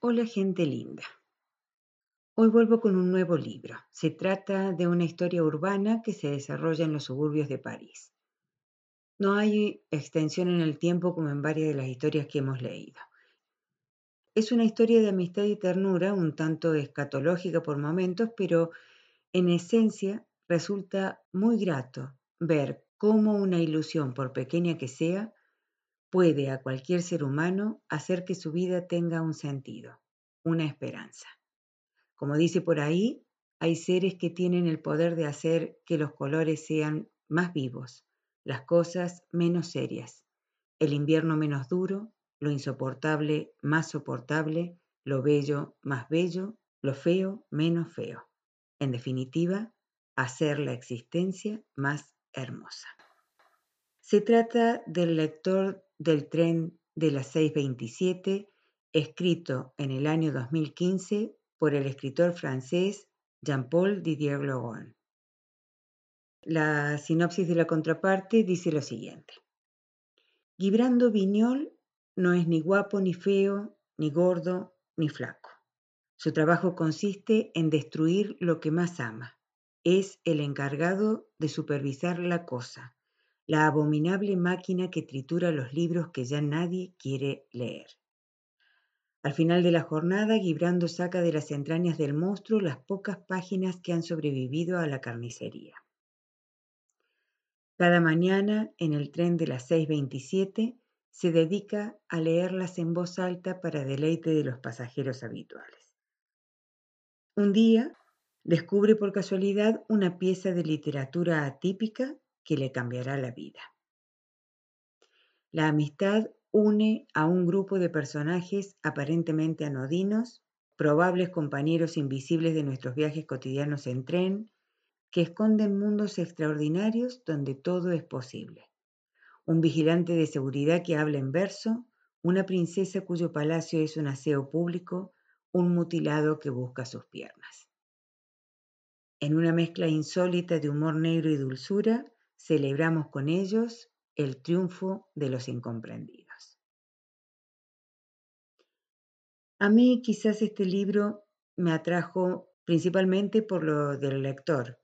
Hola gente linda. Hoy vuelvo con un nuevo libro. Se trata de una historia urbana que se desarrolla en los suburbios de París. No hay extensión en el tiempo como en varias de las historias que hemos leído. Es una historia de amistad y ternura, un tanto escatológica por momentos, pero en esencia resulta muy grato ver cómo una ilusión, por pequeña que sea, puede a cualquier ser humano hacer que su vida tenga un sentido, una esperanza. Como dice por ahí, hay seres que tienen el poder de hacer que los colores sean más vivos, las cosas menos serias, el invierno menos duro, lo insoportable más soportable, lo bello más bello, lo feo menos feo. En definitiva, hacer la existencia más hermosa. Se trata del lector del tren de las 627, escrito en el año 2015 por el escritor francés Jean-Paul Didier Logon. La sinopsis de la contraparte dice lo siguiente. Gibrando Viñol no es ni guapo ni feo, ni gordo ni flaco. Su trabajo consiste en destruir lo que más ama. Es el encargado de supervisar la cosa, la abominable máquina que tritura los libros que ya nadie quiere leer. Al final de la jornada, Gibrando saca de las entrañas del monstruo las pocas páginas que han sobrevivido a la carnicería. Cada mañana, en el tren de las 6.27, se dedica a leerlas en voz alta para deleite de los pasajeros habituales. Un día, descubre por casualidad una pieza de literatura atípica que le cambiará la vida. La amistad une a un grupo de personajes aparentemente anodinos, probables compañeros invisibles de nuestros viajes cotidianos en tren, que esconden mundos extraordinarios donde todo es posible. Un vigilante de seguridad que habla en verso, una princesa cuyo palacio es un aseo público, un mutilado que busca sus piernas. En una mezcla insólita de humor negro y dulzura, celebramos con ellos el triunfo de los incomprendidos. A mí quizás este libro me atrajo principalmente por lo del lector,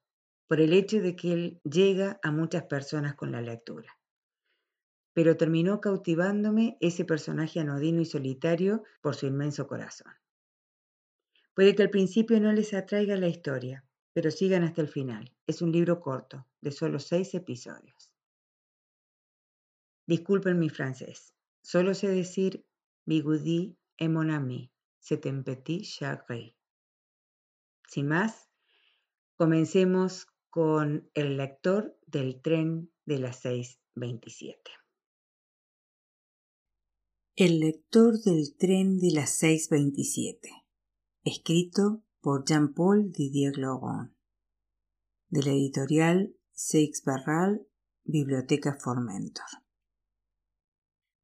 por el hecho de que él llega a muchas personas con la lectura. Pero terminó cautivándome ese personaje anodino y solitario por su inmenso corazón. Puede que al principio no les atraiga la historia, pero sigan hasta el final. Es un libro corto, de solo seis episodios. Disculpen mi francés. Solo sé decir Bigoudi et mon ami, c'est un petit chagrin. Sin más, comencemos con el lector del tren de las 6.27. El lector del tren de las 6.27. Escrito por Jean-Paul Didier Logon, de la editorial Seix Barral, Biblioteca Formentor.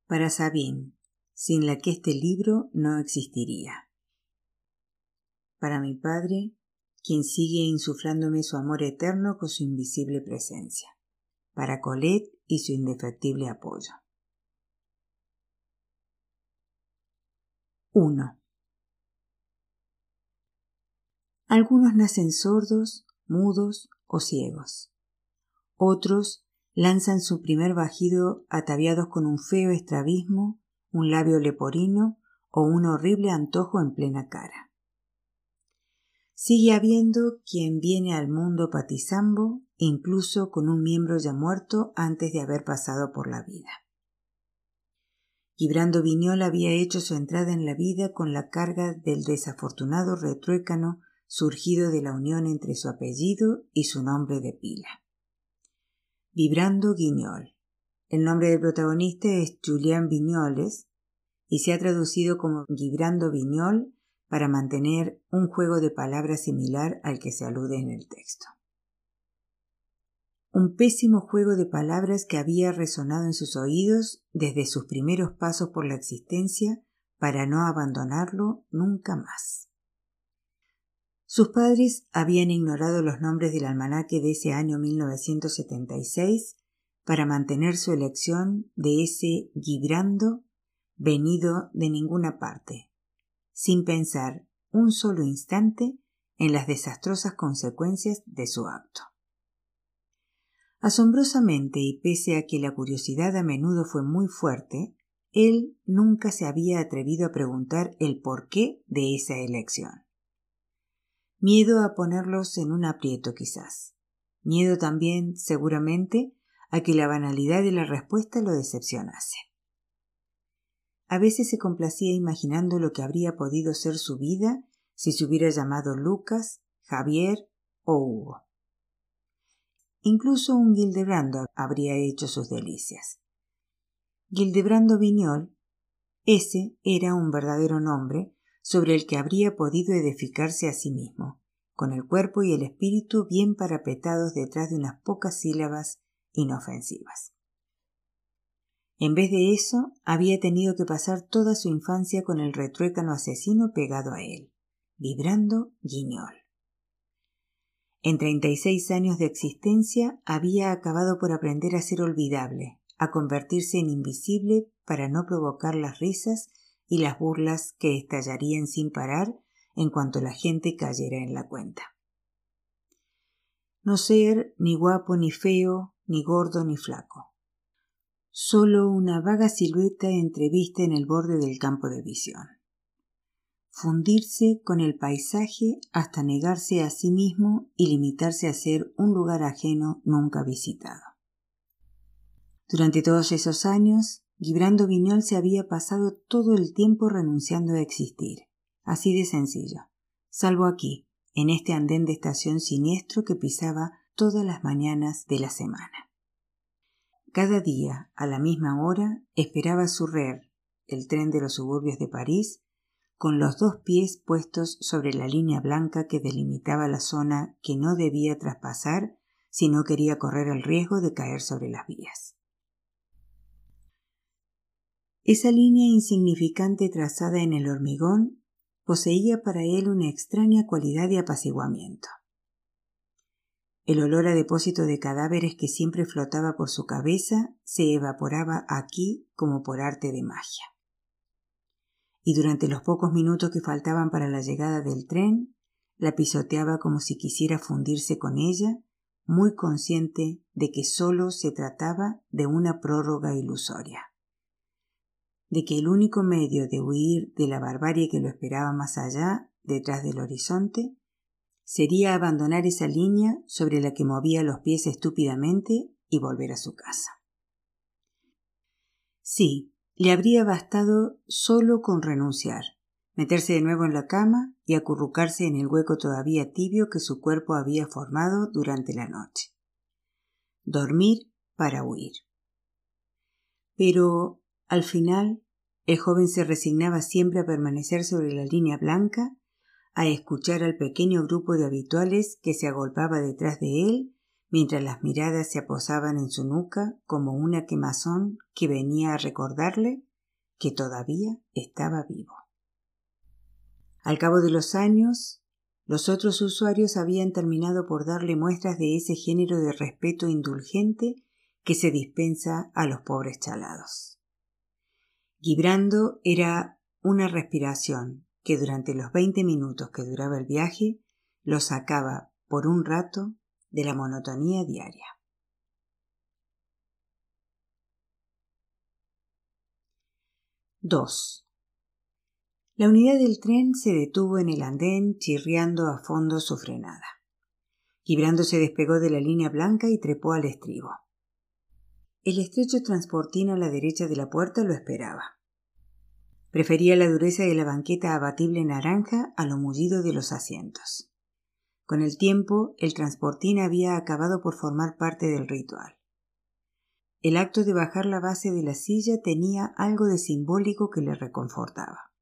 Para Sabine, sin la que este libro no existiría. Para mi padre, quien sigue insuflándome su amor eterno con su invisible presencia. Para Colette y su indefectible apoyo. 1. Algunos nacen sordos, mudos o ciegos. Otros lanzan su primer bajido ataviados con un feo estrabismo, un labio leporino o un horrible antojo en plena cara. Sigue habiendo quien viene al mundo patizambo, incluso con un miembro ya muerto antes de haber pasado por la vida. Gibrando Viñol había hecho su entrada en la vida con la carga del desafortunado retruécano surgido de la unión entre su apellido y su nombre de pila. Vibrando Guiñol. El nombre del protagonista es Julián Viñoles y se ha traducido como Vibrando Viñol para mantener un juego de palabras similar al que se alude en el texto. Un pésimo juego de palabras que había resonado en sus oídos desde sus primeros pasos por la existencia para no abandonarlo nunca más. Sus padres habían ignorado los nombres del almanaque de ese año 1976 para mantener su elección de ese Gibrando venido de ninguna parte, sin pensar un solo instante en las desastrosas consecuencias de su acto. Asombrosamente, y pese a que la curiosidad a menudo fue muy fuerte, él nunca se había atrevido a preguntar el porqué de esa elección. Miedo a ponerlos en un aprieto quizás. Miedo también, seguramente, a que la banalidad de la respuesta lo decepcionase. A veces se complacía imaginando lo que habría podido ser su vida si se hubiera llamado Lucas, Javier o Hugo. Incluso un Gildebrando habría hecho sus delicias. Gildebrando Viñol, ese era un verdadero nombre sobre el que habría podido edificarse a sí mismo, con el cuerpo y el espíritu bien parapetados detrás de unas pocas sílabas inofensivas. En vez de eso, había tenido que pasar toda su infancia con el retruécano asesino pegado a él, vibrando guiñol. En treinta y seis años de existencia había acabado por aprender a ser olvidable, a convertirse en invisible para no provocar las risas y las burlas que estallarían sin parar en cuanto la gente cayera en la cuenta. No ser ni guapo ni feo, ni gordo ni flaco. Solo una vaga silueta entrevista en el borde del campo de visión fundirse con el paisaje hasta negarse a sí mismo y limitarse a ser un lugar ajeno nunca visitado. Durante todos esos años, Gibrando Viñol se había pasado todo el tiempo renunciando a existir, así de sencillo, salvo aquí, en este andén de estación siniestro que pisaba todas las mañanas de la semana. Cada día, a la misma hora, esperaba su RER, el tren de los suburbios de París, con los dos pies puestos sobre la línea blanca que delimitaba la zona que no debía traspasar si no quería correr el riesgo de caer sobre las vías. Esa línea insignificante trazada en el hormigón poseía para él una extraña cualidad de apaciguamiento. El olor a depósito de cadáveres que siempre flotaba por su cabeza se evaporaba aquí como por arte de magia y durante los pocos minutos que faltaban para la llegada del tren, la pisoteaba como si quisiera fundirse con ella, muy consciente de que sólo se trataba de una prórroga ilusoria, de que el único medio de huir de la barbarie que lo esperaba más allá, detrás del horizonte, sería abandonar esa línea sobre la que movía los pies estúpidamente y volver a su casa. Sí, le habría bastado solo con renunciar, meterse de nuevo en la cama y acurrucarse en el hueco todavía tibio que su cuerpo había formado durante la noche. Dormir para huir. Pero, al final, el joven se resignaba siempre a permanecer sobre la línea blanca, a escuchar al pequeño grupo de habituales que se agolpaba detrás de él mientras las miradas se aposaban en su nuca como una quemazón que venía a recordarle que todavía estaba vivo. Al cabo de los años, los otros usuarios habían terminado por darle muestras de ese género de respeto indulgente que se dispensa a los pobres chalados. Gibrando era una respiración que durante los veinte minutos que duraba el viaje lo sacaba por un rato de la monotonía diaria. 2. La unidad del tren se detuvo en el andén chirriando a fondo su frenada. Gibrando se despegó de la línea blanca y trepó al estribo. El estrecho transportín a la derecha de la puerta lo esperaba. Prefería la dureza de la banqueta abatible naranja a lo mullido de los asientos. Con el tiempo, el transportín había acabado por formar parte del ritual. El acto de bajar la base de la silla tenía algo de simbólico que le reconfortaba.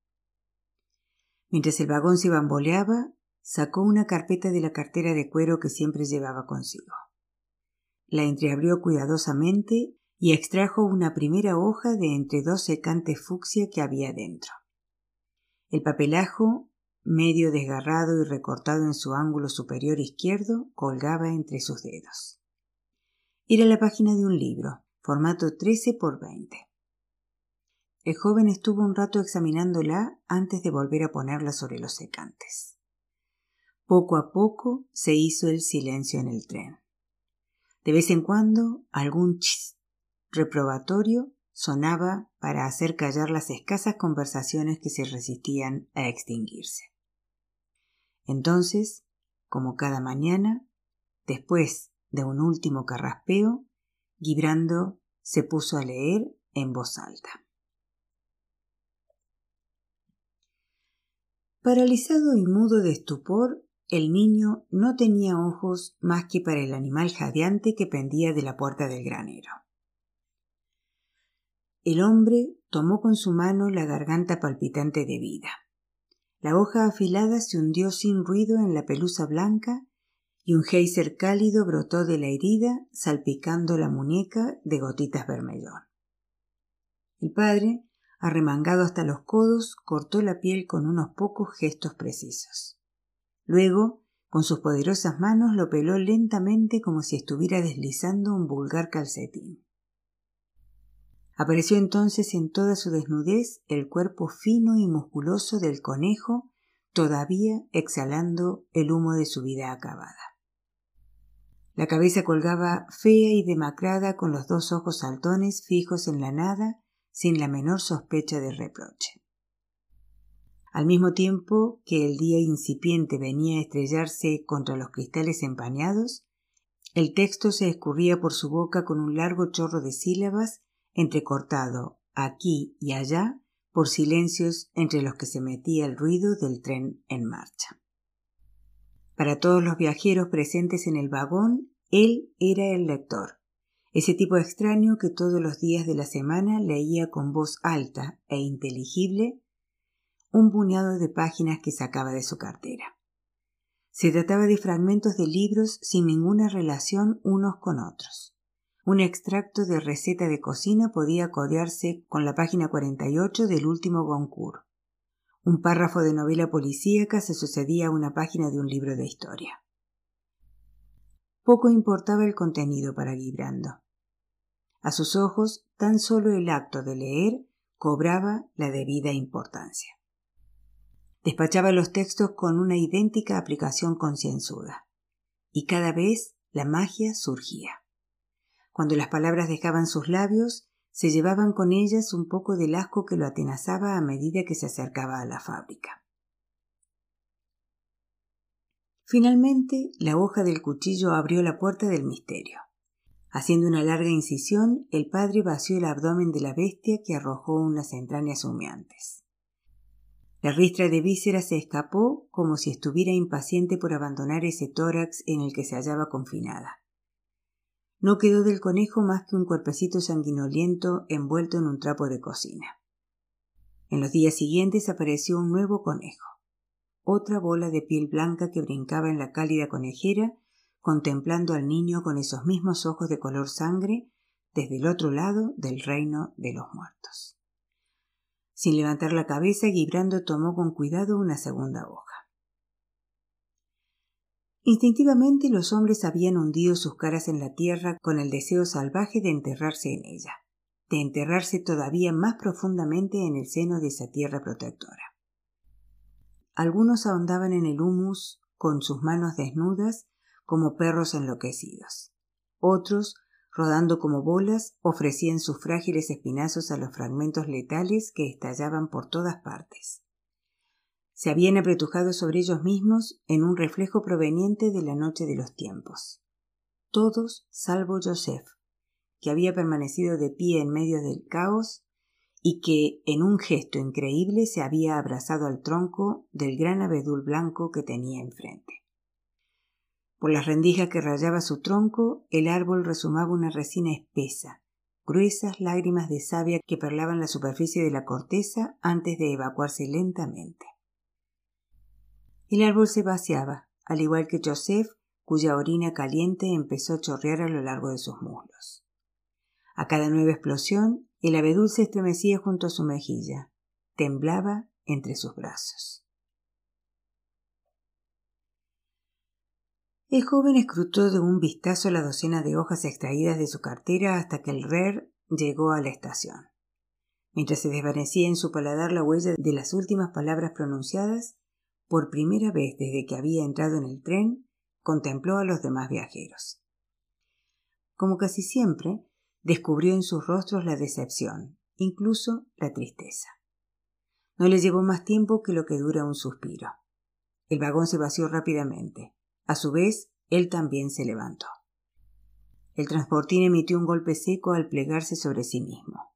Mientras el vagón se bamboleaba, sacó una carpeta de la cartera de cuero que siempre llevaba consigo. La entreabrió cuidadosamente y extrajo una primera hoja de entre dos secantes fucsia que había dentro. El papelajo medio desgarrado y recortado en su ángulo superior izquierdo, colgaba entre sus dedos. Era la página de un libro, formato 13 por 20. El joven estuvo un rato examinándola antes de volver a ponerla sobre los secantes. Poco a poco se hizo el silencio en el tren. De vez en cuando algún chis reprobatorio sonaba para hacer callar las escasas conversaciones que se resistían a extinguirse. Entonces, como cada mañana, después de un último carraspeo, Gibrando se puso a leer en voz alta. Paralizado y mudo de estupor, el niño no tenía ojos más que para el animal jadeante que pendía de la puerta del granero. El hombre tomó con su mano la garganta palpitante de vida. La hoja afilada se hundió sin ruido en la pelusa blanca y un geyser cálido brotó de la herida, salpicando la muñeca de gotitas vermellón. El padre, arremangado hasta los codos, cortó la piel con unos pocos gestos precisos. Luego, con sus poderosas manos lo peló lentamente como si estuviera deslizando un vulgar calcetín. Apareció entonces en toda su desnudez el cuerpo fino y musculoso del conejo, todavía exhalando el humo de su vida acabada. La cabeza colgaba fea y demacrada con los dos ojos saltones fijos en la nada sin la menor sospecha de reproche. Al mismo tiempo que el día incipiente venía a estrellarse contra los cristales empañados, el texto se escurría por su boca con un largo chorro de sílabas entrecortado aquí y allá por silencios entre los que se metía el ruido del tren en marcha. Para todos los viajeros presentes en el vagón, él era el lector, ese tipo extraño que todos los días de la semana leía con voz alta e inteligible un puñado de páginas que sacaba de su cartera. Se trataba de fragmentos de libros sin ninguna relación unos con otros. Un extracto de receta de cocina podía codearse con la página 48 del último Goncourt. Un párrafo de novela policíaca se sucedía a una página de un libro de historia. Poco importaba el contenido para Guibrando. A sus ojos, tan solo el acto de leer cobraba la debida importancia. Despachaba los textos con una idéntica aplicación concienzuda. Y cada vez la magia surgía. Cuando las palabras dejaban sus labios, se llevaban con ellas un poco del asco que lo atenazaba a medida que se acercaba a la fábrica. Finalmente, la hoja del cuchillo abrió la puerta del misterio. Haciendo una larga incisión, el padre vació el abdomen de la bestia que arrojó unas entrañas humeantes. La ristra de vísceras se escapó como si estuviera impaciente por abandonar ese tórax en el que se hallaba confinada. No quedó del conejo más que un cuerpecito sanguinoliento envuelto en un trapo de cocina. En los días siguientes apareció un nuevo conejo otra bola de piel blanca que brincaba en la cálida conejera, contemplando al niño con esos mismos ojos de color sangre desde el otro lado del reino de los muertos. Sin levantar la cabeza, Gibrando tomó con cuidado una segunda hoja. Instintivamente los hombres habían hundido sus caras en la tierra con el deseo salvaje de enterrarse en ella, de enterrarse todavía más profundamente en el seno de esa tierra protectora. Algunos ahondaban en el humus con sus manos desnudas como perros enloquecidos. Otros, rodando como bolas, ofrecían sus frágiles espinazos a los fragmentos letales que estallaban por todas partes. Se habían apretujado sobre ellos mismos en un reflejo proveniente de la noche de los tiempos. Todos salvo Joseph, que había permanecido de pie en medio del caos y que en un gesto increíble se había abrazado al tronco del gran abedul blanco que tenía enfrente. Por las rendijas que rayaba su tronco, el árbol resumaba una resina espesa, gruesas lágrimas de savia que perlaban la superficie de la corteza antes de evacuarse lentamente. El árbol se vaciaba, al igual que Joseph, cuya orina caliente empezó a chorrear a lo largo de sus muslos. A cada nueva explosión, el abedul se estremecía junto a su mejilla, temblaba entre sus brazos. El joven escrutó de un vistazo la docena de hojas extraídas de su cartera hasta que el RER llegó a la estación. Mientras se desvanecía en su paladar la huella de las últimas palabras pronunciadas, por primera vez desde que había entrado en el tren, contempló a los demás viajeros. Como casi siempre, descubrió en sus rostros la decepción, incluso la tristeza. No le llevó más tiempo que lo que dura un suspiro. El vagón se vació rápidamente. A su vez, él también se levantó. El transportín emitió un golpe seco al plegarse sobre sí mismo.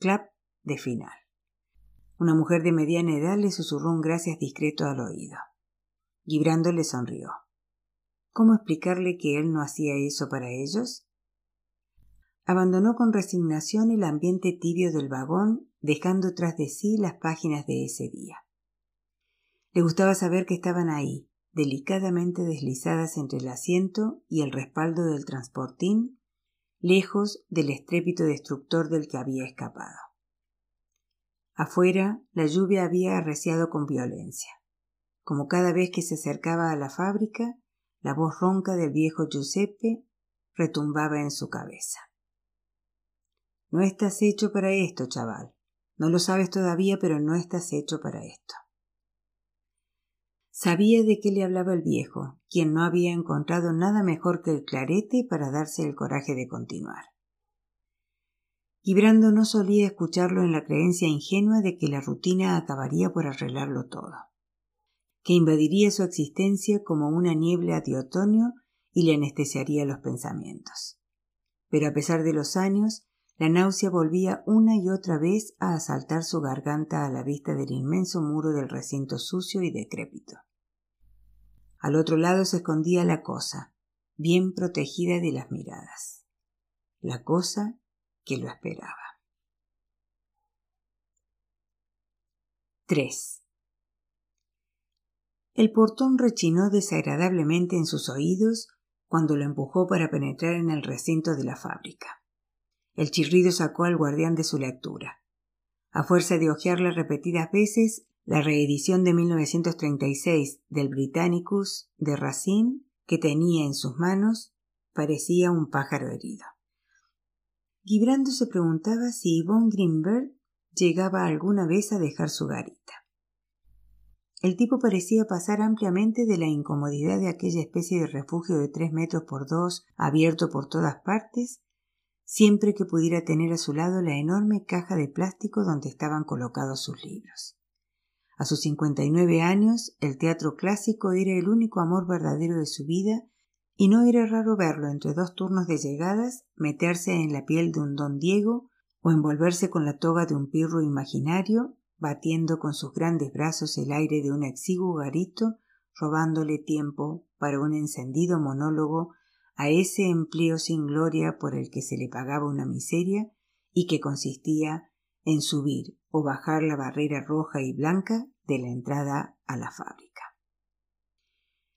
Clap de final. Una mujer de mediana edad le susurró un gracias discreto al oído. Gibrando le sonrió. ¿Cómo explicarle que él no hacía eso para ellos? Abandonó con resignación el ambiente tibio del vagón, dejando tras de sí las páginas de ese día. Le gustaba saber que estaban ahí, delicadamente deslizadas entre el asiento y el respaldo del transportín, lejos del estrépito destructor del que había escapado. Afuera, la lluvia había arreciado con violencia. Como cada vez que se acercaba a la fábrica, la voz ronca del viejo Giuseppe retumbaba en su cabeza. No estás hecho para esto, chaval. No lo sabes todavía, pero no estás hecho para esto. Sabía de qué le hablaba el viejo, quien no había encontrado nada mejor que el clarete para darse el coraje de continuar. Gibrando no solía escucharlo en la creencia ingenua de que la rutina acabaría por arreglarlo todo, que invadiría su existencia como una niebla de otoño y le anestesiaría los pensamientos. Pero a pesar de los años, la náusea volvía una y otra vez a asaltar su garganta a la vista del inmenso muro del recinto sucio y decrépito. Al otro lado se escondía la cosa, bien protegida de las miradas. La cosa que lo esperaba. 3. El portón rechinó desagradablemente en sus oídos cuando lo empujó para penetrar en el recinto de la fábrica. El chirrido sacó al guardián de su lectura. A fuerza de hojearla repetidas veces, la reedición de 1936 del Britannicus de Racine que tenía en sus manos parecía un pájaro herido. Gibrando se preguntaba si Yvonne Greenberg llegaba alguna vez a dejar su garita. El tipo parecía pasar ampliamente de la incomodidad de aquella especie de refugio de tres metros por dos, abierto por todas partes, siempre que pudiera tener a su lado la enorme caja de plástico donde estaban colocados sus libros. A sus cincuenta y nueve años, el teatro clásico era el único amor verdadero de su vida, y no era raro verlo entre dos turnos de llegadas meterse en la piel de un don Diego o envolverse con la toga de un pirro imaginario, batiendo con sus grandes brazos el aire de un exiguo garito, robándole tiempo para un encendido monólogo a ese empleo sin gloria por el que se le pagaba una miseria y que consistía en subir o bajar la barrera roja y blanca de la entrada a la fábrica.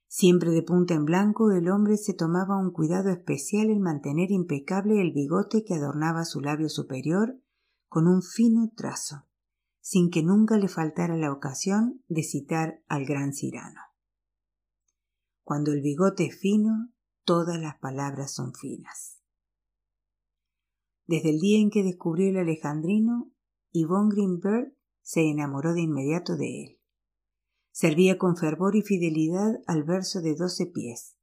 Siempre de punta en blanco, el hombre se tomaba un cuidado especial en mantener impecable el bigote que adornaba su labio superior con un fino trazo, sin que nunca le faltara la ocasión de citar al gran Cirano. Cuando el bigote es fino, todas las palabras son finas. Desde el día en que descubrió el alejandrino, Yvonne Greenberg se enamoró de inmediato de él. Servía con fervor y fidelidad al verso de doce pies.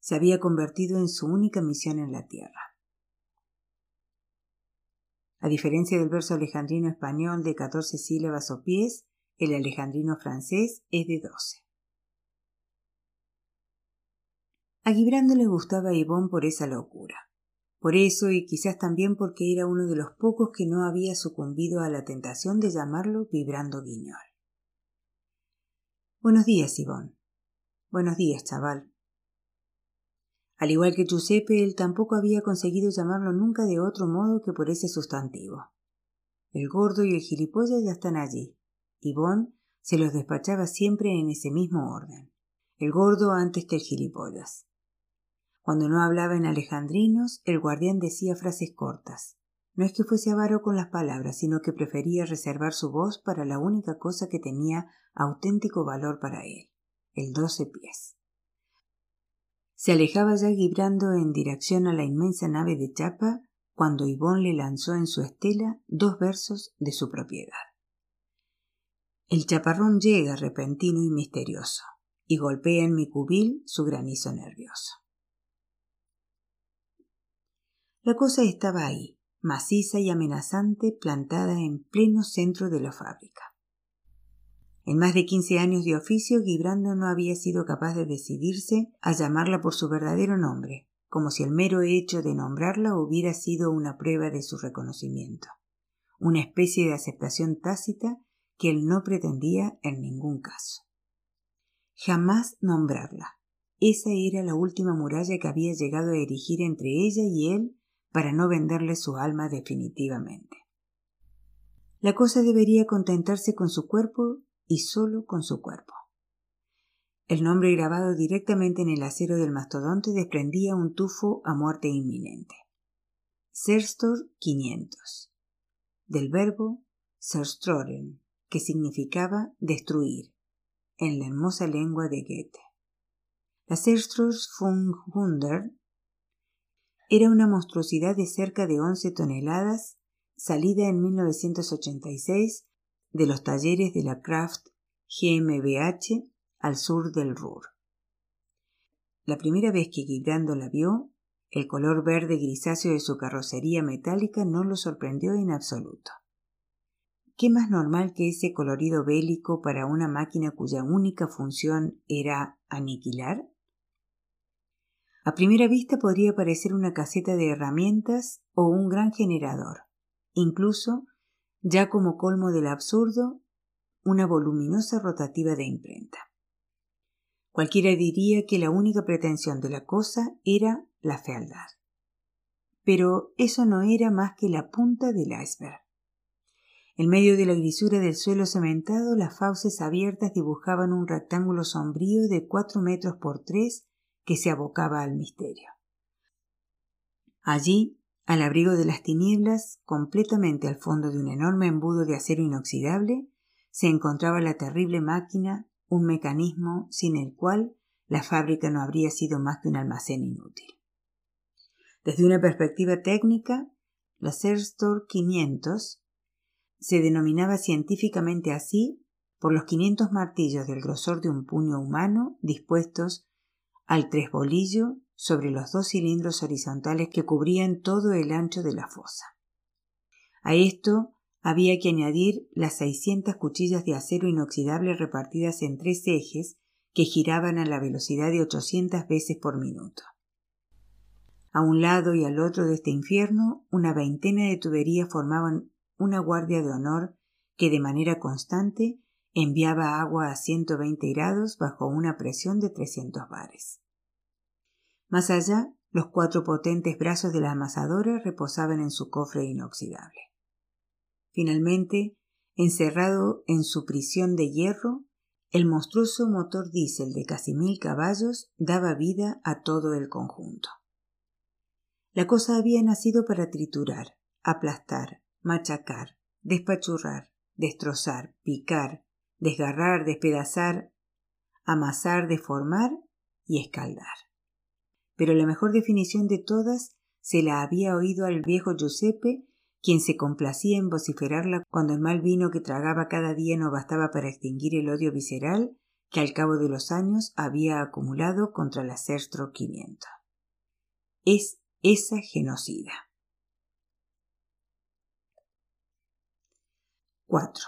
Se había convertido en su única misión en la tierra. A diferencia del verso alejandrino español de catorce sílabas o pies, el alejandrino francés es de doce. A Gibrando le gustaba a Ivón por esa locura. Por eso, y quizás también porque era uno de los pocos que no había sucumbido a la tentación de llamarlo vibrando guiñol. Buenos días, Ivón. Buenos días, chaval. Al igual que Giuseppe, él tampoco había conseguido llamarlo nunca de otro modo que por ese sustantivo. El gordo y el gilipollas ya están allí. Ivón se los despachaba siempre en ese mismo orden. El gordo antes que el gilipollas. Cuando no hablaba en alejandrinos, el guardián decía frases cortas. No es que fuese avaro con las palabras, sino que prefería reservar su voz para la única cosa que tenía auténtico valor para él, el doce pies. Se alejaba ya guibrando en dirección a la inmensa nave de chapa cuando Yvonne le lanzó en su estela dos versos de su propiedad. El chaparrón llega repentino y misterioso y golpea en mi cubil su granizo nervioso. La cosa estaba ahí, maciza y amenazante, plantada en pleno centro de la fábrica. En más de quince años de oficio, Guibrando no había sido capaz de decidirse a llamarla por su verdadero nombre, como si el mero hecho de nombrarla hubiera sido una prueba de su reconocimiento, una especie de aceptación tácita que él no pretendía en ningún caso. Jamás nombrarla. Esa era la última muralla que había llegado a erigir entre ella y él para no venderle su alma definitivamente. La cosa debería contentarse con su cuerpo y solo con su cuerpo. El nombre grabado directamente en el acero del mastodonte desprendía un tufo a muerte inminente. Serstor 500. Del verbo serstroren, que significaba destruir, en la hermosa lengua de Goethe. La Serstros von Hunder era una monstruosidad de cerca de 11 toneladas, salida en 1986 de los talleres de la Kraft GmbH al sur del Ruhr. La primera vez que Guibrando la vio, el color verde grisáceo de su carrocería metálica no lo sorprendió en absoluto. ¿Qué más normal que ese colorido bélico para una máquina cuya única función era aniquilar? A primera vista podría parecer una caseta de herramientas o un gran generador. Incluso ya como colmo del absurdo, una voluminosa rotativa de imprenta. Cualquiera diría que la única pretensión de la cosa era la fealdad. Pero eso no era más que la punta del iceberg. En medio de la grisura del suelo cementado, las fauces abiertas dibujaban un rectángulo sombrío de cuatro metros por tres que se abocaba al misterio. Allí, al abrigo de las tinieblas, completamente al fondo de un enorme embudo de acero inoxidable, se encontraba la terrible máquina, un mecanismo sin el cual la fábrica no habría sido más que un almacén inútil. Desde una perspectiva técnica, la Serstor 500 se denominaba científicamente así por los 500 martillos del grosor de un puño humano dispuestos al tresbolillo sobre los dos cilindros horizontales que cubrían todo el ancho de la fosa. A esto había que añadir las seiscientas cuchillas de acero inoxidable repartidas en tres ejes que giraban a la velocidad de ochocientas veces por minuto. A un lado y al otro de este infierno, una veintena de tuberías formaban una guardia de honor que de manera constante enviaba agua a 120 grados bajo una presión de 300 bares. Más allá, los cuatro potentes brazos de la amasadora reposaban en su cofre inoxidable. Finalmente, encerrado en su prisión de hierro, el monstruoso motor diésel de casi mil caballos daba vida a todo el conjunto. La cosa había nacido para triturar, aplastar, machacar, despachurrar, destrozar, picar, desgarrar, despedazar, amasar, deformar y escaldar pero la mejor definición de todas se la había oído al viejo Giuseppe, quien se complacía en vociferarla cuando el mal vino que tragaba cada día no bastaba para extinguir el odio visceral que al cabo de los años había acumulado contra la Serstro 500. Es esa genocida. 4.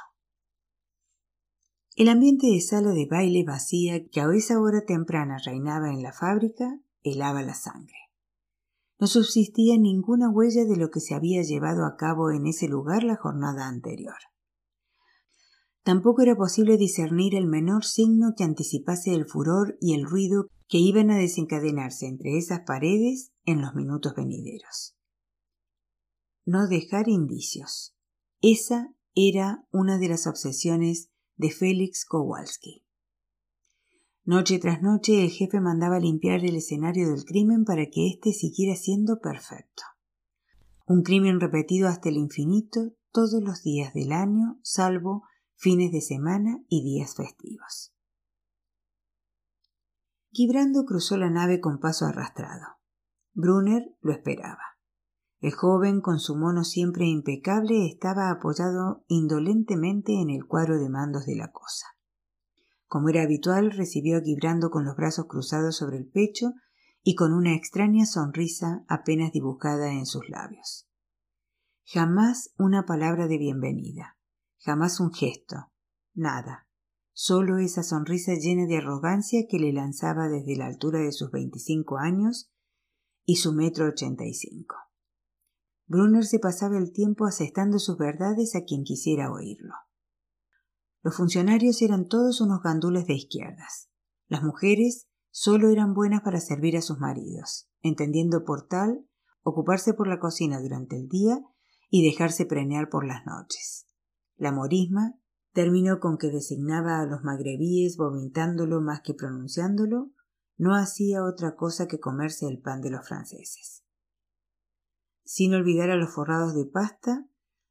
El ambiente de sala de baile vacía que a esa hora temprana reinaba en la fábrica helaba la sangre. No subsistía ninguna huella de lo que se había llevado a cabo en ese lugar la jornada anterior. Tampoco era posible discernir el menor signo que anticipase el furor y el ruido que iban a desencadenarse entre esas paredes en los minutos venideros. No dejar indicios. Esa era una de las obsesiones de Félix Kowalski. Noche tras noche el jefe mandaba limpiar el escenario del crimen para que éste siguiera siendo perfecto. Un crimen repetido hasta el infinito todos los días del año, salvo fines de semana y días festivos. Gibrando cruzó la nave con paso arrastrado. Brunner lo esperaba. El joven, con su mono siempre impecable, estaba apoyado indolentemente en el cuadro de mandos de la cosa. Como era habitual, recibió a Gibrando con los brazos cruzados sobre el pecho y con una extraña sonrisa apenas dibujada en sus labios. Jamás una palabra de bienvenida, jamás un gesto, nada, solo esa sonrisa llena de arrogancia que le lanzaba desde la altura de sus veinticinco años y su metro ochenta y cinco. Brunner se pasaba el tiempo asestando sus verdades a quien quisiera oírlo. Los funcionarios eran todos unos gandules de izquierdas. Las mujeres solo eran buenas para servir a sus maridos, entendiendo por tal ocuparse por la cocina durante el día y dejarse preñar por las noches. La morisma, término con que designaba a los magrebíes vomitándolo más que pronunciándolo, no hacía otra cosa que comerse el pan de los franceses sin olvidar a los forrados de pasta,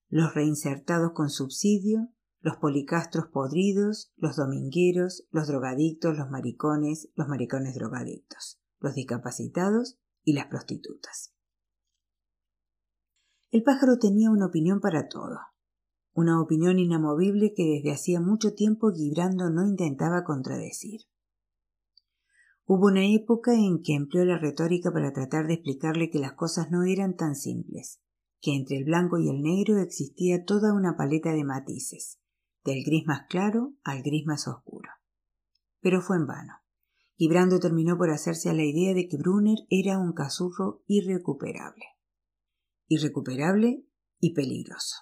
los reinsertados con subsidio, los policastros podridos, los domingueros, los drogadictos, los maricones, los maricones drogadictos, los discapacitados y las prostitutas. El pájaro tenía una opinión para todo, una opinión inamovible que desde hacía mucho tiempo Gibrando no intentaba contradecir. Hubo una época en que empleó la retórica para tratar de explicarle que las cosas no eran tan simples, que entre el blanco y el negro existía toda una paleta de matices, del gris más claro al gris más oscuro. Pero fue en vano. Y Brando terminó por hacerse a la idea de que Brunner era un cazurro irrecuperable. Irrecuperable y peligroso.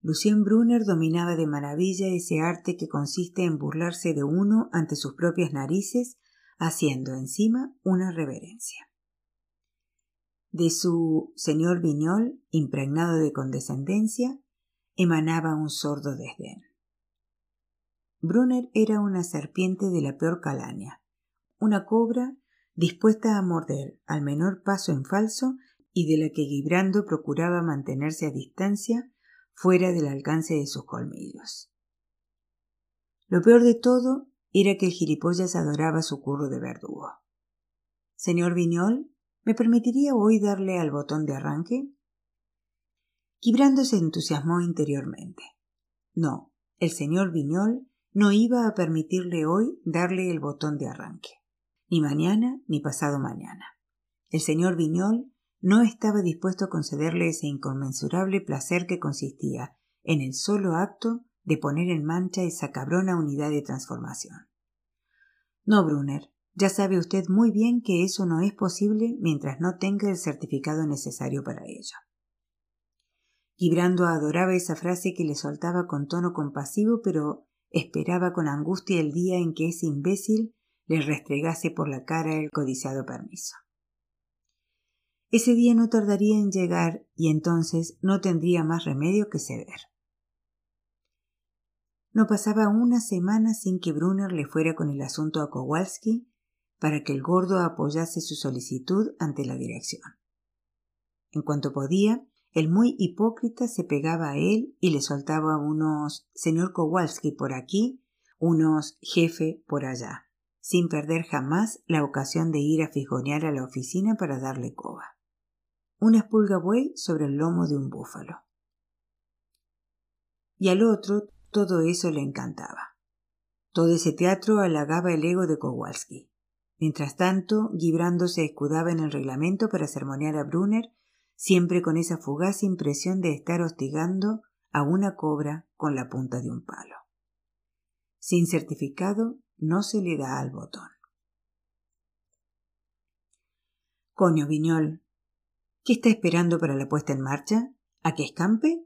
Lucien Brunner dominaba de maravilla ese arte que consiste en burlarse de uno ante sus propias narices haciendo encima una reverencia. De su señor Viñol, impregnado de condescendencia, emanaba un sordo desdén. Brunner era una serpiente de la peor calaña, una cobra dispuesta a morder al menor paso en falso y de la que Gibrando procuraba mantenerse a distancia fuera del alcance de sus colmillos. Lo peor de todo era que el gilipollas adoraba su curro de verdugo. Señor Viñol, ¿me permitiría hoy darle al botón de arranque? Quibrando se entusiasmó interiormente. No, el señor Viñol no iba a permitirle hoy darle el botón de arranque, ni mañana ni pasado mañana. El señor Viñol no estaba dispuesto a concederle ese inconmensurable placer que consistía en el solo acto de poner en mancha esa cabrona unidad de transformación. No, Brunner, ya sabe usted muy bien que eso no es posible mientras no tenga el certificado necesario para ello. Gibrando adoraba esa frase que le soltaba con tono compasivo, pero esperaba con angustia el día en que ese imbécil le restregase por la cara el codiciado permiso. Ese día no tardaría en llegar y entonces no tendría más remedio que ceder. No pasaba una semana sin que Brunner le fuera con el asunto a Kowalski para que el gordo apoyase su solicitud ante la dirección. En cuanto podía, el muy hipócrita se pegaba a él y le soltaba unos señor Kowalski por aquí, unos jefe por allá, sin perder jamás la ocasión de ir a fijonear a la oficina para darle coba. Una espulga buey sobre el lomo de un búfalo. Y al otro todo eso le encantaba. Todo ese teatro halagaba el ego de Kowalski. Mientras tanto, Gibrando se escudaba en el reglamento para sermonear a Brunner, siempre con esa fugaz impresión de estar hostigando a una cobra con la punta de un palo. Sin certificado no se le da al botón. Coño, Viñol, ¿qué está esperando para la puesta en marcha? ¿A que escampe?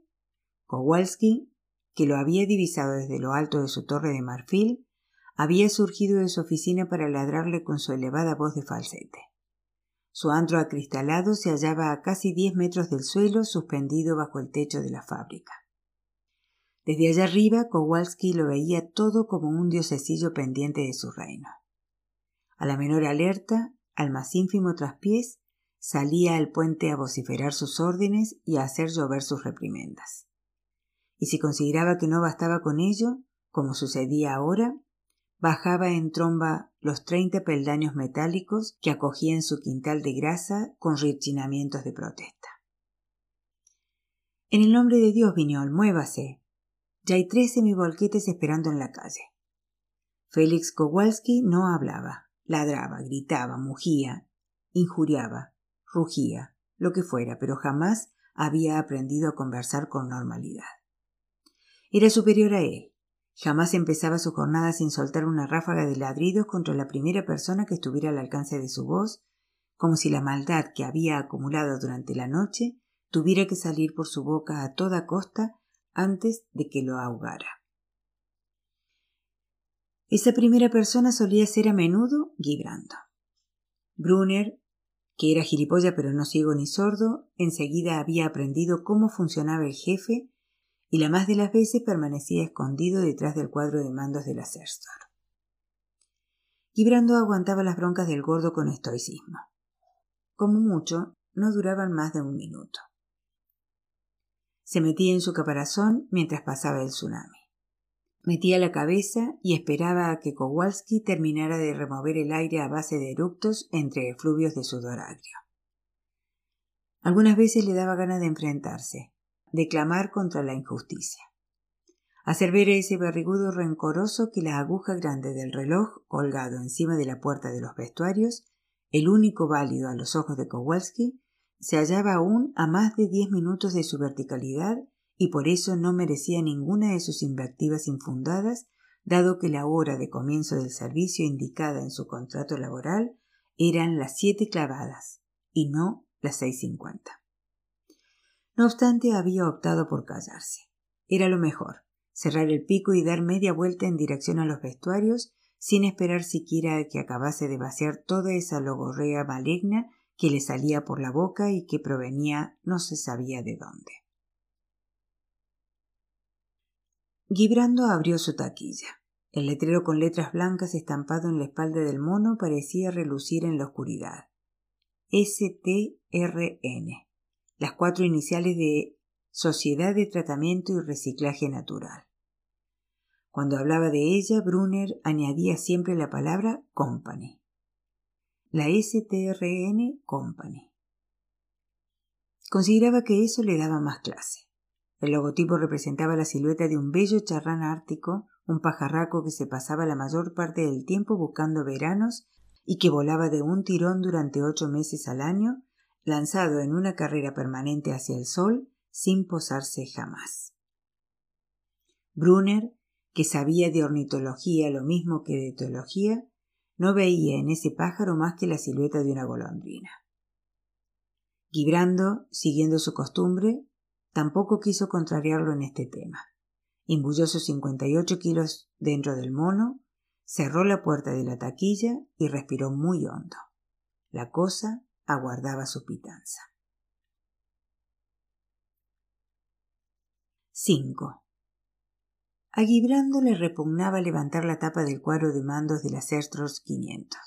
Kowalski que lo había divisado desde lo alto de su torre de marfil, había surgido de su oficina para ladrarle con su elevada voz de falsete. Su antro acristalado se hallaba a casi diez metros del suelo, suspendido bajo el techo de la fábrica. Desde allá arriba, Kowalski lo veía todo como un diosecillo pendiente de su reino. A la menor alerta, al más ínfimo traspiés, salía al puente a vociferar sus órdenes y a hacer llover sus reprimendas y si consideraba que no bastaba con ello, como sucedía ahora, bajaba en tromba los treinta peldaños metálicos que acogían su quintal de grasa con rechinamientos de protesta. En el nombre de Dios, Viñol, muévase. Ya hay tres semivolquetes esperando en la calle. Félix Kowalski no hablaba, ladraba, gritaba, mugía, injuriaba, rugía, lo que fuera, pero jamás había aprendido a conversar con normalidad. Era superior a él. Jamás empezaba su jornada sin soltar una ráfaga de ladridos contra la primera persona que estuviera al alcance de su voz, como si la maldad que había acumulado durante la noche tuviera que salir por su boca a toda costa antes de que lo ahogara. Esa primera persona solía ser a menudo Gibrando. Brunner, que era gilipollas pero no ciego ni sordo, enseguida había aprendido cómo funcionaba el jefe y la más de las veces permanecía escondido detrás del cuadro de mandos de la Serstor. Gibrando aguantaba las broncas del gordo con estoicismo. Como mucho, no duraban más de un minuto. Se metía en su caparazón mientras pasaba el tsunami. Metía la cabeza y esperaba a que Kowalski terminara de remover el aire a base de eructos entre efluvios de sudor agrio. Algunas veces le daba ganas de enfrentarse, de clamar contra la injusticia. Hacer ver a ese barrigudo rencoroso que la aguja grande del reloj colgado encima de la puerta de los vestuarios, el único válido a los ojos de Kowalski, se hallaba aún a más de diez minutos de su verticalidad y por eso no merecía ninguna de sus invectivas infundadas, dado que la hora de comienzo del servicio indicada en su contrato laboral eran las siete clavadas y no las seis cincuenta. No obstante, había optado por callarse. Era lo mejor, cerrar el pico y dar media vuelta en dirección a los vestuarios, sin esperar siquiera a que acabase de vaciar toda esa logorrea maligna que le salía por la boca y que provenía no se sabía de dónde. Gibrando abrió su taquilla. El letrero con letras blancas estampado en la espalda del mono parecía relucir en la oscuridad. STRN, las cuatro iniciales de Sociedad de Tratamiento y Reciclaje Natural. Cuando hablaba de ella, Brunner añadía siempre la palabra Company. La STRN Company. Consideraba que eso le daba más clase. El logotipo representaba la silueta de un bello charrán ártico, un pajarraco que se pasaba la mayor parte del tiempo buscando veranos y que volaba de un tirón durante ocho meses al año, lanzado en una carrera permanente hacia el sol, sin posarse jamás. Brunner, que sabía de ornitología lo mismo que de teología, no veía en ese pájaro más que la silueta de una golondrina. Gibrando, siguiendo su costumbre, Tampoco quiso contrariarlo en este tema. Imbuyó sus cincuenta y ocho kilos dentro del mono, cerró la puerta de la taquilla y respiró muy hondo. La cosa aguardaba su pitanza. 5. A Gibrando le repugnaba levantar la tapa del cuadro de mandos de las Erstros 500.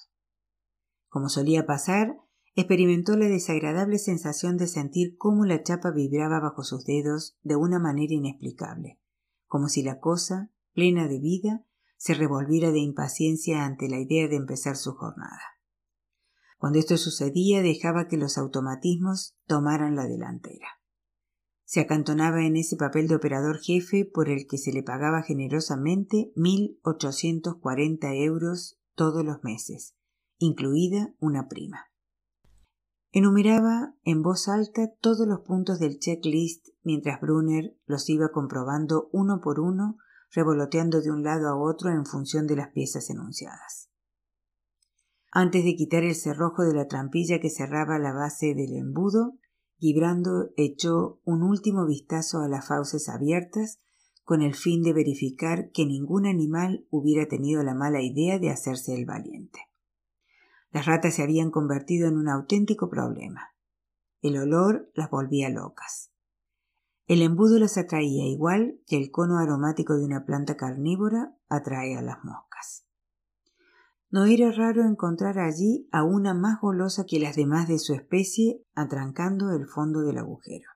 Como solía pasar, experimentó la desagradable sensación de sentir cómo la chapa vibraba bajo sus dedos de una manera inexplicable, como si la cosa, plena de vida, se revolviera de impaciencia ante la idea de empezar su jornada. Cuando esto sucedía dejaba que los automatismos tomaran la delantera. Se acantonaba en ese papel de operador jefe por el que se le pagaba generosamente mil ochocientos cuarenta euros todos los meses, incluida una prima. Enumeraba en voz alta todos los puntos del checklist mientras Brunner los iba comprobando uno por uno, revoloteando de un lado a otro en función de las piezas enunciadas. Antes de quitar el cerrojo de la trampilla que cerraba la base del embudo, Gibrando echó un último vistazo a las fauces abiertas con el fin de verificar que ningún animal hubiera tenido la mala idea de hacerse el valiente. Las ratas se habían convertido en un auténtico problema. El olor las volvía locas. El embudo las atraía igual que el cono aromático de una planta carnívora atrae a las moscas. No era raro encontrar allí a una más golosa que las demás de su especie atrancando el fondo del agujero.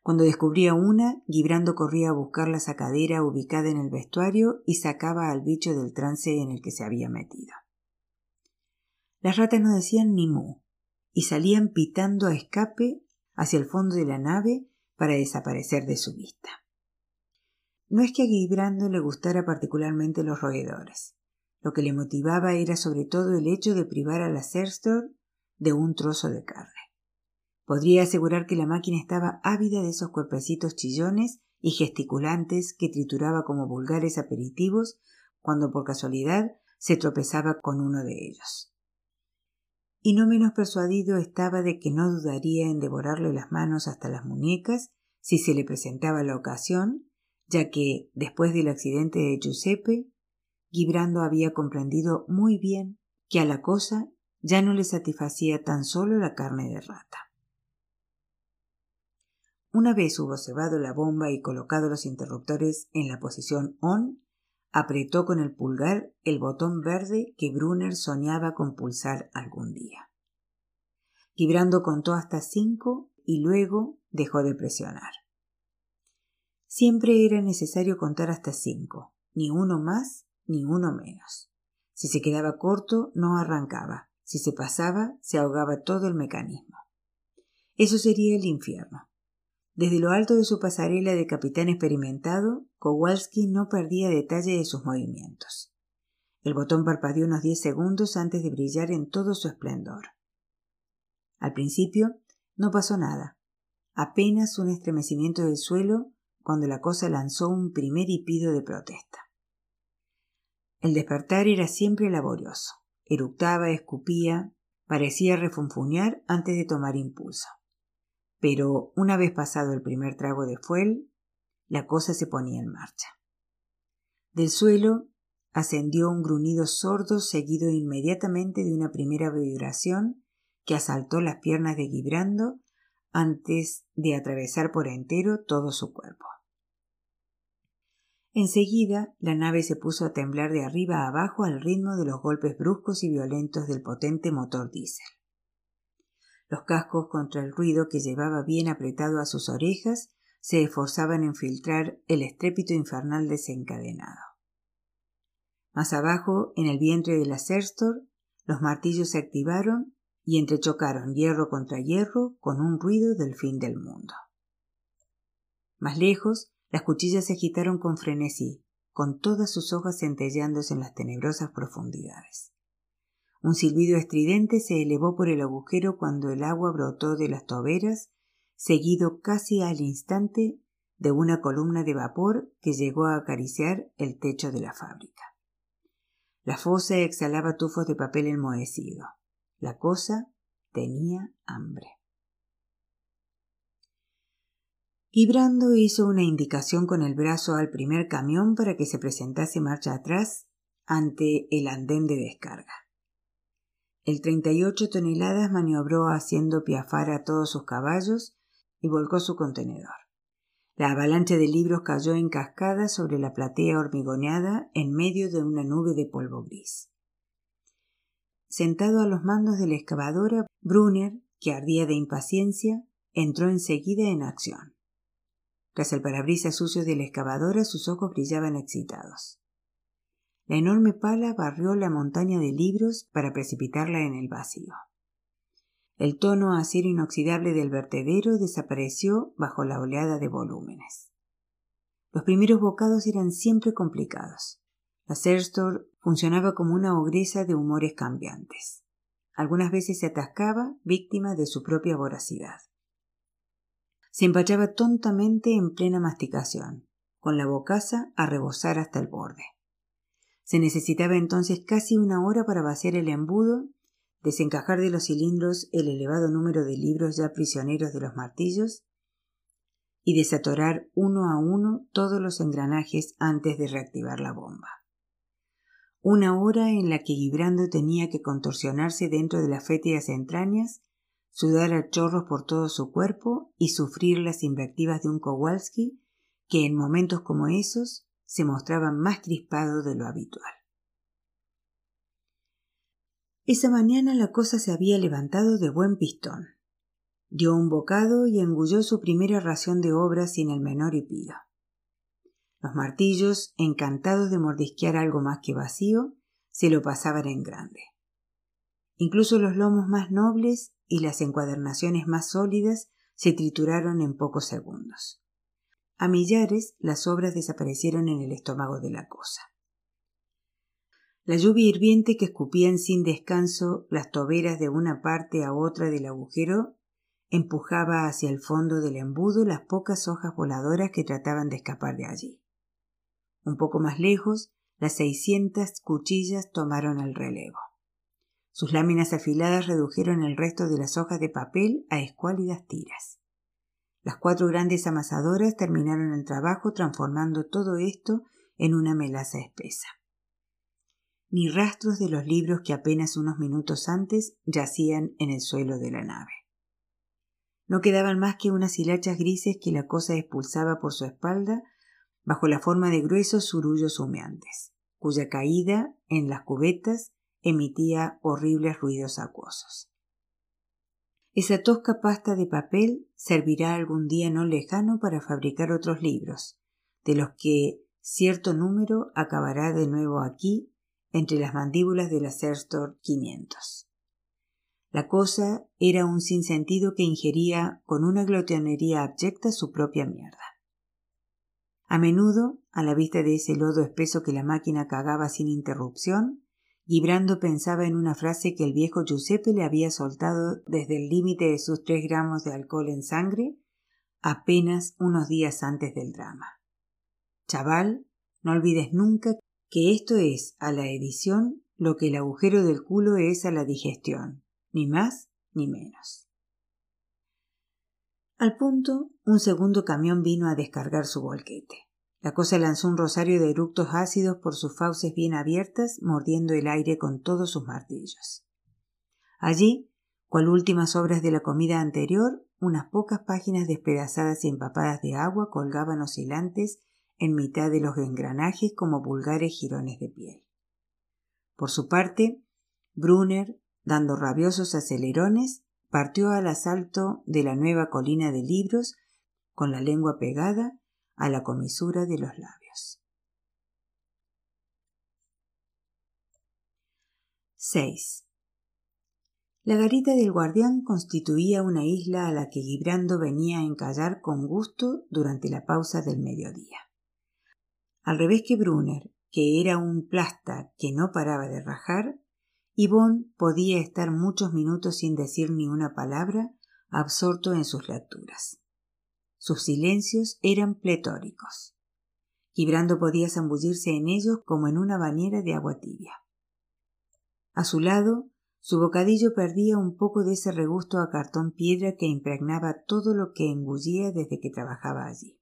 Cuando descubría una, Gibrando corría a buscar la sacadera ubicada en el vestuario y sacaba al bicho del trance en el que se había metido. Las ratas no decían ni mu y salían pitando a escape hacia el fondo de la nave para desaparecer de su vista. No es que a Guibrando le gustara particularmente los roedores. Lo que le motivaba era sobre todo el hecho de privar a la Serstor de un trozo de carne. Podría asegurar que la máquina estaba ávida de esos cuerpecitos chillones y gesticulantes que trituraba como vulgares aperitivos cuando por casualidad se tropezaba con uno de ellos. Y no menos persuadido estaba de que no dudaría en devorarle las manos hasta las muñecas si se le presentaba la ocasión, ya que, después del accidente de Giuseppe, Gibrando había comprendido muy bien que a la cosa ya no le satisfacía tan solo la carne de rata. Una vez hubo cebado la bomba y colocado los interruptores en la posición on, apretó con el pulgar el botón verde que Brunner soñaba con pulsar algún día. Gibrando contó hasta cinco y luego dejó de presionar. Siempre era necesario contar hasta cinco, ni uno más ni uno menos. Si se quedaba corto, no arrancaba. Si se pasaba, se ahogaba todo el mecanismo. Eso sería el infierno. Desde lo alto de su pasarela de capitán experimentado, Kowalski no perdía detalle de sus movimientos. El botón parpadeó unos diez segundos antes de brillar en todo su esplendor. Al principio no pasó nada, apenas un estremecimiento del suelo cuando la cosa lanzó un primer hipido de protesta. El despertar era siempre laborioso. Eructaba, escupía, parecía refunfuñar antes de tomar impulso pero una vez pasado el primer trago de fuel, la cosa se ponía en marcha. Del suelo ascendió un gruñido sordo seguido inmediatamente de una primera vibración que asaltó las piernas de Gibrando antes de atravesar por entero todo su cuerpo. Enseguida la nave se puso a temblar de arriba a abajo al ritmo de los golpes bruscos y violentos del potente motor diésel los cascos contra el ruido que llevaba bien apretado a sus orejas se esforzaban en filtrar el estrépito infernal desencadenado. Más abajo, en el vientre de la los martillos se activaron y entrechocaron hierro contra hierro con un ruido del fin del mundo. Más lejos, las cuchillas se agitaron con frenesí, con todas sus hojas centellándose en las tenebrosas profundidades. Un silbido estridente se elevó por el agujero cuando el agua brotó de las toberas, seguido casi al instante de una columna de vapor que llegó a acariciar el techo de la fábrica. La fosa exhalaba tufos de papel enmohecido. La cosa tenía hambre. Gibrando hizo una indicación con el brazo al primer camión para que se presentase marcha atrás ante el andén de descarga. El treinta y ocho toneladas maniobró haciendo piafar a todos sus caballos y volcó su contenedor. La avalancha de libros cayó en cascada sobre la platea hormigoneada en medio de una nube de polvo gris. Sentado a los mandos de la excavadora, Brunner, que ardía de impaciencia, entró enseguida en acción. Tras el parabrisas sucio de la excavadora, sus ojos brillaban excitados. La enorme pala barrió la montaña de libros para precipitarla en el vacío. El tono acero inoxidable del vertedero desapareció bajo la oleada de volúmenes. Los primeros bocados eran siempre complicados. La Serstor funcionaba como una ogresa de humores cambiantes. Algunas veces se atascaba, víctima de su propia voracidad. Se empachaba tontamente en plena masticación, con la bocaza a rebosar hasta el borde. Se necesitaba entonces casi una hora para vaciar el embudo, desencajar de los cilindros el elevado número de libros ya prisioneros de los martillos y desatorar uno a uno todos los engranajes antes de reactivar la bomba. Una hora en la que Gibrando tenía que contorsionarse dentro de las fétidas entrañas, sudar a chorros por todo su cuerpo y sufrir las invectivas de un Kowalski que en momentos como esos se mostraba más crispado de lo habitual. Esa mañana la cosa se había levantado de buen pistón. Dio un bocado y engulló su primera ración de obra sin el menor hipido. Los martillos, encantados de mordisquear algo más que vacío, se lo pasaban en grande. Incluso los lomos más nobles y las encuadernaciones más sólidas se trituraron en pocos segundos. A millares las obras desaparecieron en el estómago de la cosa. La lluvia hirviente que escupían sin descanso las toberas de una parte a otra del agujero empujaba hacia el fondo del embudo las pocas hojas voladoras que trataban de escapar de allí. Un poco más lejos, las seiscientas cuchillas tomaron el relevo. Sus láminas afiladas redujeron el resto de las hojas de papel a escuálidas tiras. Las cuatro grandes amasadoras terminaron el trabajo transformando todo esto en una melaza espesa. Ni rastros de los libros que apenas unos minutos antes yacían en el suelo de la nave. No quedaban más que unas hilachas grises que la cosa expulsaba por su espalda bajo la forma de gruesos surullos humeantes, cuya caída en las cubetas emitía horribles ruidos acuosos. Esa tosca pasta de papel servirá algún día no lejano para fabricar otros libros, de los que cierto número acabará de nuevo aquí entre las mandíbulas de la Serstor 500. La cosa era un sinsentido que ingería con una glotonería abyecta su propia mierda. A menudo, a la vista de ese lodo espeso que la máquina cagaba sin interrupción, Gibrando pensaba en una frase que el viejo Giuseppe le había soltado desde el límite de sus tres gramos de alcohol en sangre apenas unos días antes del drama. Chaval, no olvides nunca que esto es a la edición lo que el agujero del culo es a la digestión ni más ni menos. Al punto, un segundo camión vino a descargar su volquete. La cosa lanzó un rosario de eructos ácidos por sus fauces bien abiertas, mordiendo el aire con todos sus martillos. Allí, cual últimas obras de la comida anterior, unas pocas páginas despedazadas y empapadas de agua colgaban oscilantes en mitad de los engranajes como vulgares jirones de piel. Por su parte, Brunner, dando rabiosos acelerones, partió al asalto de la nueva colina de libros con la lengua pegada a la comisura de los labios. 6. La garita del guardián constituía una isla a la que Gibrando venía a encallar con gusto durante la pausa del mediodía. Al revés que Brunner, que era un plasta que no paraba de rajar, Yvonne podía estar muchos minutos sin decir ni una palabra, absorto en sus lecturas. Sus silencios eran pletóricos. Gibrando podía zambullirse en ellos como en una bañera de agua tibia. A su lado, su bocadillo perdía un poco de ese regusto a cartón piedra que impregnaba todo lo que engullía desde que trabajaba allí.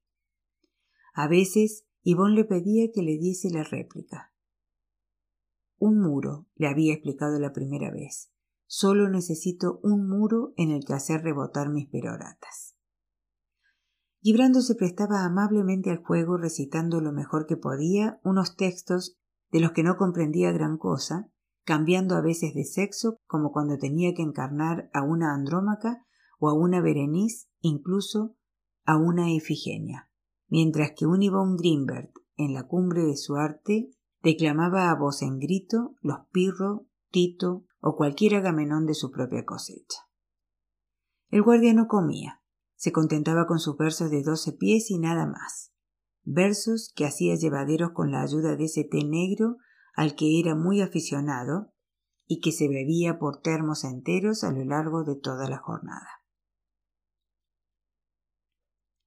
A veces, Yvonne le pedía que le diese la réplica, un muro, le había explicado la primera vez. Solo necesito un muro en el que hacer rebotar mis peroratas. Gibrando se prestaba amablemente al juego recitando lo mejor que podía unos textos de los que no comprendía gran cosa, cambiando a veces de sexo, como cuando tenía que encarnar a una andrómaca o a una berenice, incluso a una efigenia, mientras que un Yvonne Greenberg, en la cumbre de su arte, declamaba a voz en grito los Pirro, Tito o cualquier agamenón de su propia cosecha. El guardia no comía, se contentaba con sus versos de doce pies y nada más. Versos que hacía llevaderos con la ayuda de ese té negro al que era muy aficionado y que se bebía por termos enteros a lo largo de toda la jornada.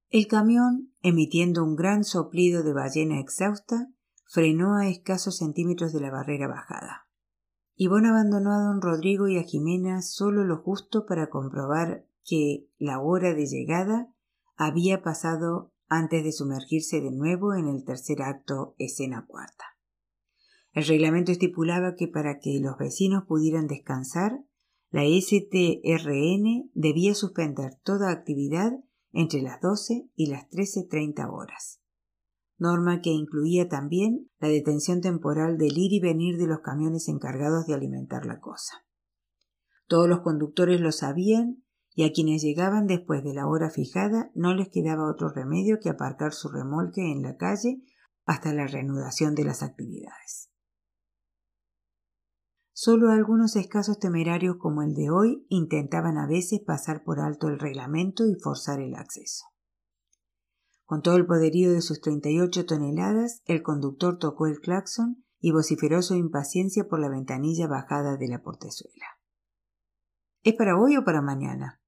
El camión, emitiendo un gran soplido de ballena exhausta, frenó a escasos centímetros de la barrera bajada. Ivonne abandonó a don Rodrigo y a Jimena solo lo justo para comprobar que la hora de llegada había pasado antes de sumergirse de nuevo en el tercer acto escena cuarta. El reglamento estipulaba que para que los vecinos pudieran descansar, la STRN debía suspender toda actividad entre las 12 y las 13.30 horas norma que incluía también la detención temporal del ir y venir de los camiones encargados de alimentar la cosa. Todos los conductores lo sabían y a quienes llegaban después de la hora fijada no les quedaba otro remedio que aparcar su remolque en la calle hasta la reanudación de las actividades. Solo algunos escasos temerarios como el de hoy intentaban a veces pasar por alto el reglamento y forzar el acceso. Con todo el poderío de sus treinta y ocho toneladas, el conductor tocó el claxon y vociferó su impaciencia por la ventanilla bajada de la portezuela. ¿Es para hoy o para mañana?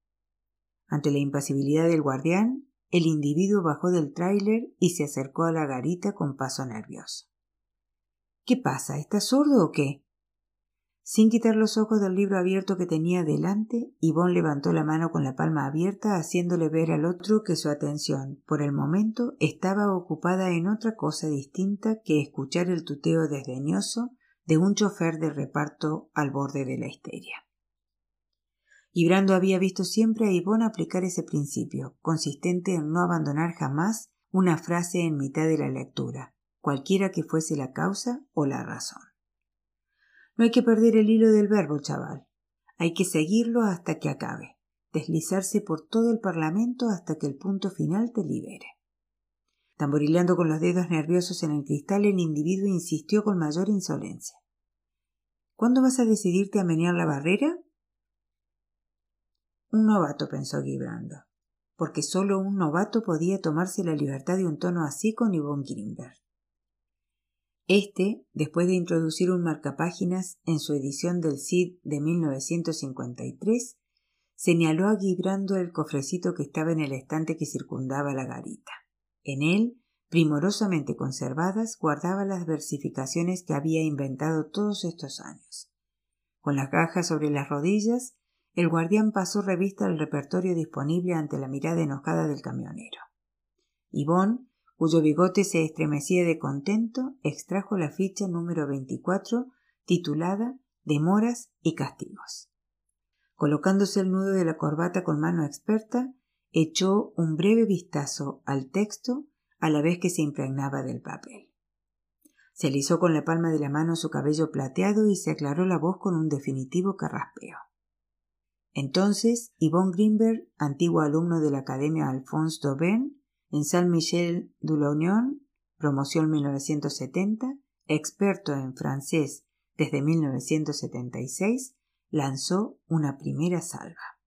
Ante la impasibilidad del guardián, el individuo bajó del tráiler y se acercó a la garita con paso nervioso. ¿Qué pasa? ¿Estás sordo o qué? Sin quitar los ojos del libro abierto que tenía delante, Yvonne levantó la mano con la palma abierta, haciéndole ver al otro que su atención, por el momento, estaba ocupada en otra cosa distinta que escuchar el tuteo desdeñoso de un chofer de reparto al borde de la histeria. Y Brando había visto siempre a Yvonne aplicar ese principio, consistente en no abandonar jamás una frase en mitad de la lectura, cualquiera que fuese la causa o la razón. No hay que perder el hilo del verbo, chaval. Hay que seguirlo hasta que acabe, deslizarse por todo el Parlamento hasta que el punto final te libere. Tamborilando con los dedos nerviosos en el cristal, el individuo insistió con mayor insolencia. ¿Cuándo vas a decidirte a menear la barrera? Un novato, pensó Gibrando, porque solo un novato podía tomarse la libertad de un tono así con Yvonne Grimberg. Este, después de introducir un marcapáginas en su edición del CID de 1953, señaló a Gibrando el cofrecito que estaba en el estante que circundaba la garita. En él, primorosamente conservadas, guardaba las versificaciones que había inventado todos estos años. Con las cajas sobre las rodillas, el guardián pasó revista al repertorio disponible ante la mirada enojada del camionero cuyo bigote se estremecía de contento, extrajo la ficha número 24 titulada Demoras y castigos. Colocándose el nudo de la corbata con mano experta, echó un breve vistazo al texto a la vez que se impregnaba del papel. Se alisó con la palma de la mano su cabello plateado y se aclaró la voz con un definitivo carraspeo. Entonces, Yvonne Greenberg, antiguo alumno de la Academia Alphonse Dauben, en Saint-Michel de la Unión, promoción 1970, experto en francés desde 1976, lanzó una primera salva.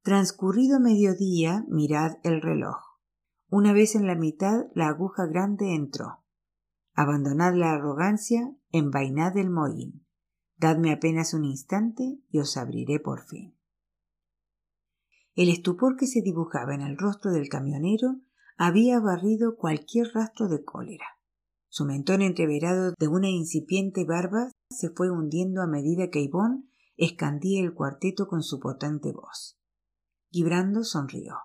Transcurrido mediodía, mirad el reloj. Una vez en la mitad, la aguja grande entró. Abandonad la arrogancia, envainad el mohín. Dadme apenas un instante y os abriré por fin. El estupor que se dibujaba en el rostro del camionero había barrido cualquier rastro de cólera. Su mentón entreverado de una incipiente barba se fue hundiendo a medida que Ivón escandía el cuarteto con su potente voz. Gibrando sonrió.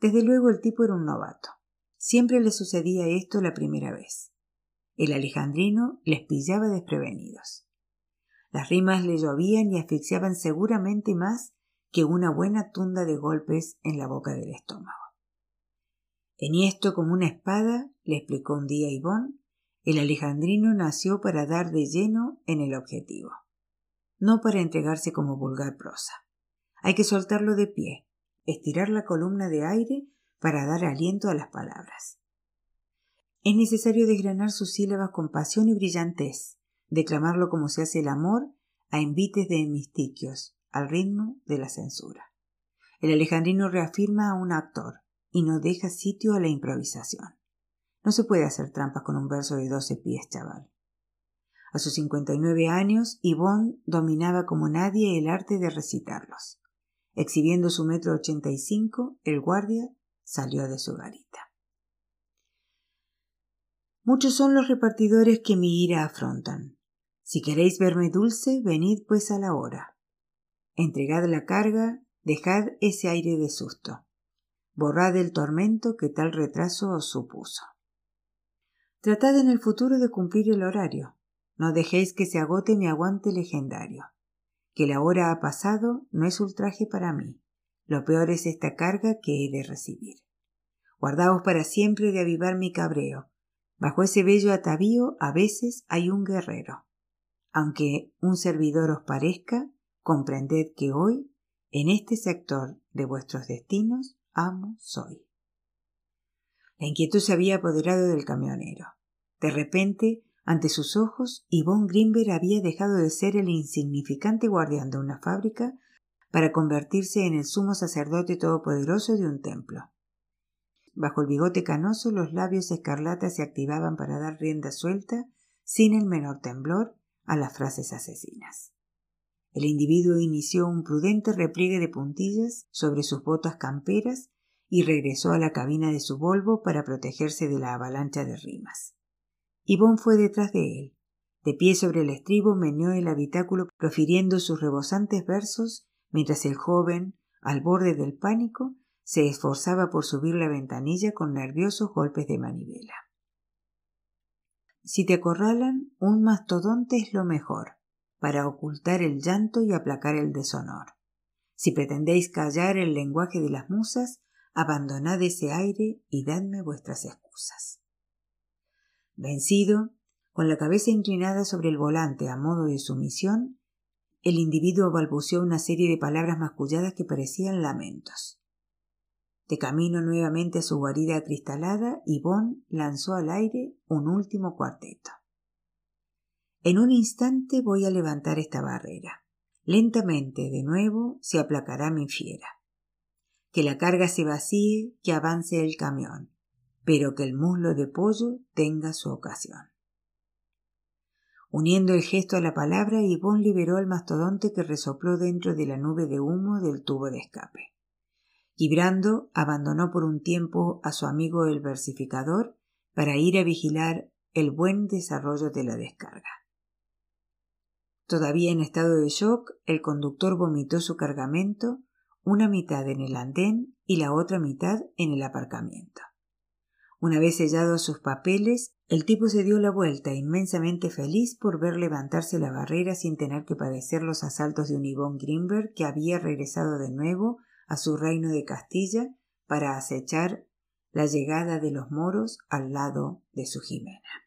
Desde luego el tipo era un novato. Siempre le sucedía esto la primera vez. El alejandrino les pillaba desprevenidos. Las rimas le llovían y asfixiaban seguramente más que una buena tunda de golpes en la boca del estómago. esto como una espada, le explicó un día Ivón, el alejandrino nació para dar de lleno en el objetivo, no para entregarse como vulgar prosa. Hay que soltarlo de pie, estirar la columna de aire para dar aliento a las palabras. Es necesario desgranar sus sílabas con pasión y brillantez, declamarlo como se hace el amor a envites de hemistiquios, al ritmo de la censura. El alejandrino reafirma a un actor y no deja sitio a la improvisación. No se puede hacer trampas con un verso de doce pies, chaval. A sus cincuenta y nueve años, Yvonne dominaba como nadie el arte de recitarlos. Exhibiendo su metro ochenta y cinco, el guardia salió de su garita. Muchos son los repartidores que mi ira afrontan. Si queréis verme dulce, venid pues a la hora. Entregad la carga, dejad ese aire de susto. Borrad el tormento que tal retraso os supuso. Tratad en el futuro de cumplir el horario. No dejéis que se agote mi aguante legendario. Que la hora ha pasado no es ultraje para mí. Lo peor es esta carga que he de recibir. Guardaos para siempre de avivar mi cabreo. Bajo ese bello atavío a veces hay un guerrero. Aunque un servidor os parezca, comprended que hoy, en este sector de vuestros destinos, amo soy. La inquietud se había apoderado del camionero. De repente, Ante sus ojos, Yvonne Grimberg había dejado de ser el insignificante guardián de una fábrica para convertirse en el sumo sacerdote todopoderoso de un templo. Bajo el bigote canoso los labios escarlatas se activaban para dar rienda suelta, sin el menor temblor, a las frases asesinas. El individuo inició un prudente repliegue de puntillas sobre sus botas camperas y regresó a la cabina de su Volvo para protegerse de la avalancha de rimas. Yvonne fue detrás de él. De pie sobre el estribo meneó el habitáculo profiriendo sus rebosantes versos mientras el joven, al borde del pánico, se esforzaba por subir la ventanilla con nerviosos golpes de manivela. Si te acorralan, un mastodonte es lo mejor, para ocultar el llanto y aplacar el deshonor. Si pretendéis callar el lenguaje de las musas, abandonad ese aire y dadme vuestras excusas. Vencido, con la cabeza inclinada sobre el volante a modo de sumisión, el individuo balbuceó una serie de palabras masculladas que parecían lamentos. De camino nuevamente a su guarida acristalada, Yvonne lanzó al aire un último cuarteto. En un instante voy a levantar esta barrera. Lentamente, de nuevo, se aplacará mi fiera. Que la carga se vacíe, que avance el camión, pero que el muslo de pollo tenga su ocasión. Uniendo el gesto a la palabra, Yvonne liberó al mastodonte que resopló dentro de la nube de humo del tubo de escape. Gibrando abandonó por un tiempo a su amigo el versificador para ir a vigilar el buen desarrollo de la descarga. Todavía en estado de shock, el conductor vomitó su cargamento, una mitad en el andén y la otra mitad en el aparcamiento. Una vez sellados sus papeles, el tipo se dio la vuelta, inmensamente feliz por ver levantarse la barrera sin tener que padecer los asaltos de un Ivón Grimberg que había regresado de nuevo a su reino de Castilla para acechar la llegada de los moros al lado de su Jimena.